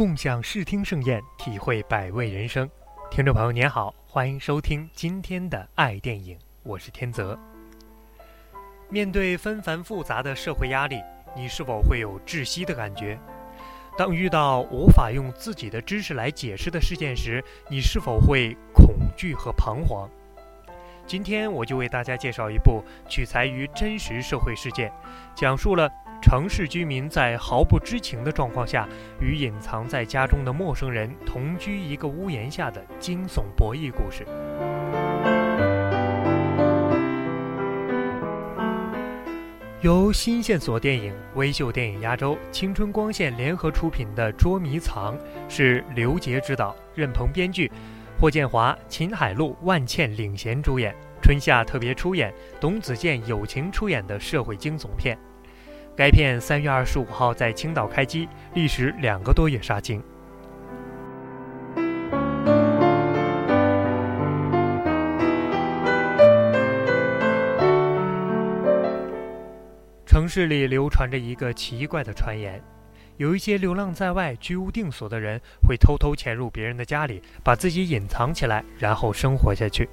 共享视听盛宴，体会百味人生。听众朋友您好，欢迎收听今天的爱电影，我是天泽。面对纷繁复杂的社会压力，你是否会有窒息的感觉？当遇到无法用自己的知识来解释的事件时，你是否会恐惧和彷徨？今天我就为大家介绍一部取材于真实社会事件，讲述了。城市居民在毫不知情的状况下，与隐藏在家中的陌生人同居一个屋檐下的惊悚博弈故事。由新线索电影、微秀电影压轴、青春光线联合出品的《捉迷藏》，是刘杰执导，任鹏编剧，霍建华、秦海璐、万茜领衔主演，春夏特别出演，董子健友情出演的社会惊悚片。该片三月二十五号在青岛开机，历时两个多月杀青。城市里流传着一个奇怪的传言：有一些流浪在外、居无定所的人，会偷偷潜入别人的家里，把自己隐藏起来，然后生活下去。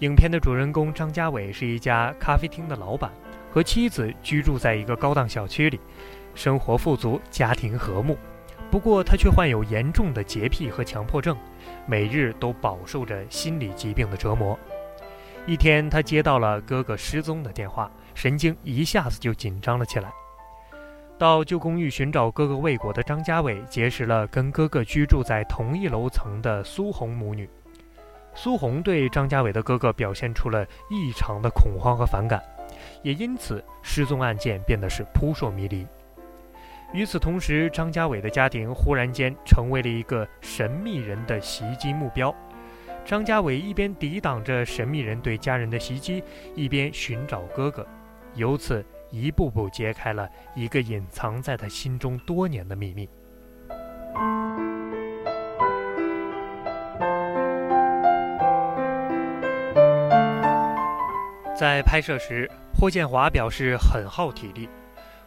影片的主人公张家伟是一家咖啡厅的老板。和妻子居住在一个高档小区里，生活富足，家庭和睦。不过他却患有严重的洁癖和强迫症，每日都饱受着心理疾病的折磨。一天，他接到了哥哥失踪的电话，神经一下子就紧张了起来。到旧公寓寻找哥哥未果的张家伟，结识了跟哥哥居住在同一楼层的苏红母女。苏红对张家伟的哥哥表现出了异常的恐慌和反感。也因此，失踪案件变得是扑朔迷离。与此同时，张家伟的家庭忽然间成为了一个神秘人的袭击目标。张家伟一边抵挡着神秘人对家人的袭击，一边寻找哥哥，由此一步步揭开了一个隐藏在他心中多年的秘密。在拍摄时，霍建华表示很耗体力。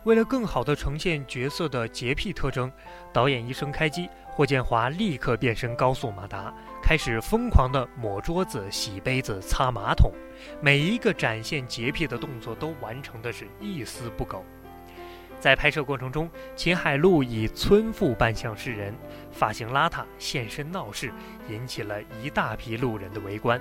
为了更好地呈现角色的洁癖特征，导演一声开机，霍建华立刻变身高速马达，开始疯狂地抹桌子、洗杯子、擦马桶，每一个展现洁癖的动作都完成的是一丝不苟。在拍摄过程中，秦海璐以村妇扮相示人，发型邋遢，现身闹事，引起了一大批路人的围观。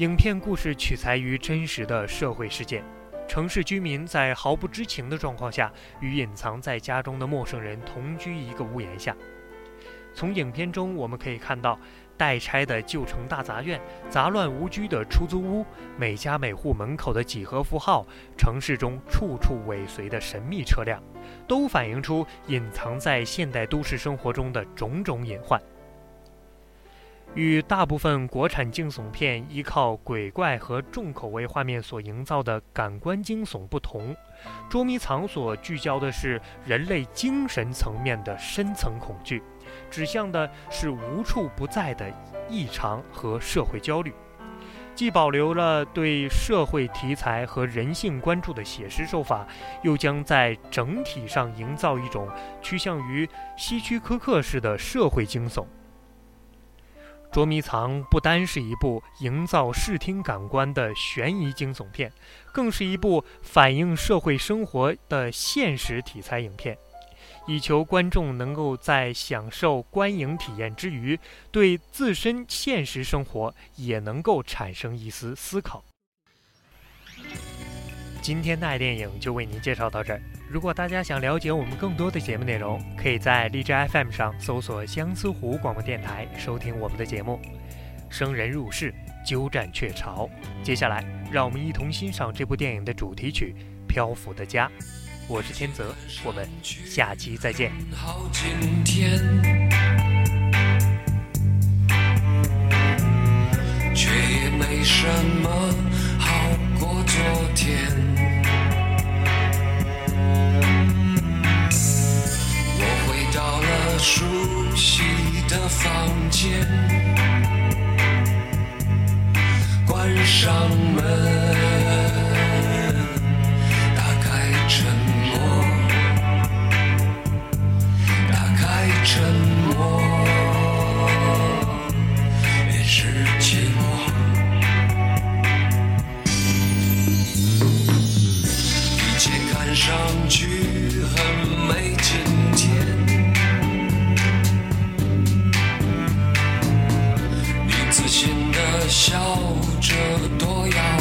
影片故事取材于真实的社会事件，城市居民在毫不知情的状况下，与隐藏在家中的陌生人同居一个屋檐下。从影片中我们可以看到，待拆的旧城大杂院、杂乱无居的出租屋、每家每户门口的几何符号、城市中处处尾随的神秘车辆，都反映出隐藏在现代都市生活中的种种隐患。与大部分国产惊悚片依靠鬼怪和重口味画面所营造的感官惊悚不同，《捉迷藏》所聚焦的是人类精神层面的深层恐惧，指向的是无处不在的异常和社会焦虑，既保留了对社会题材和人性关注的写实手法，又将在整体上营造一种趋向于希区柯克式的社会惊悚。《捉迷藏》不单是一部营造视听感官的悬疑惊悚片，更是一部反映社会生活的现实题材影片，以求观众能够在享受观影体验之余，对自身现实生活也能够产生一丝思考。今天的爱电影就为您介绍到这儿。如果大家想了解我们更多的节目内容，可以在荔枝 FM 上搜索相思湖广播电台收听我们的节目。生人入室，鸠占鹊巢。接下来，让我们一同欣赏这部电影的主题曲《漂浮的家》。我是天泽，我们下期再见。好今天，却也没什么上门。笑着多耀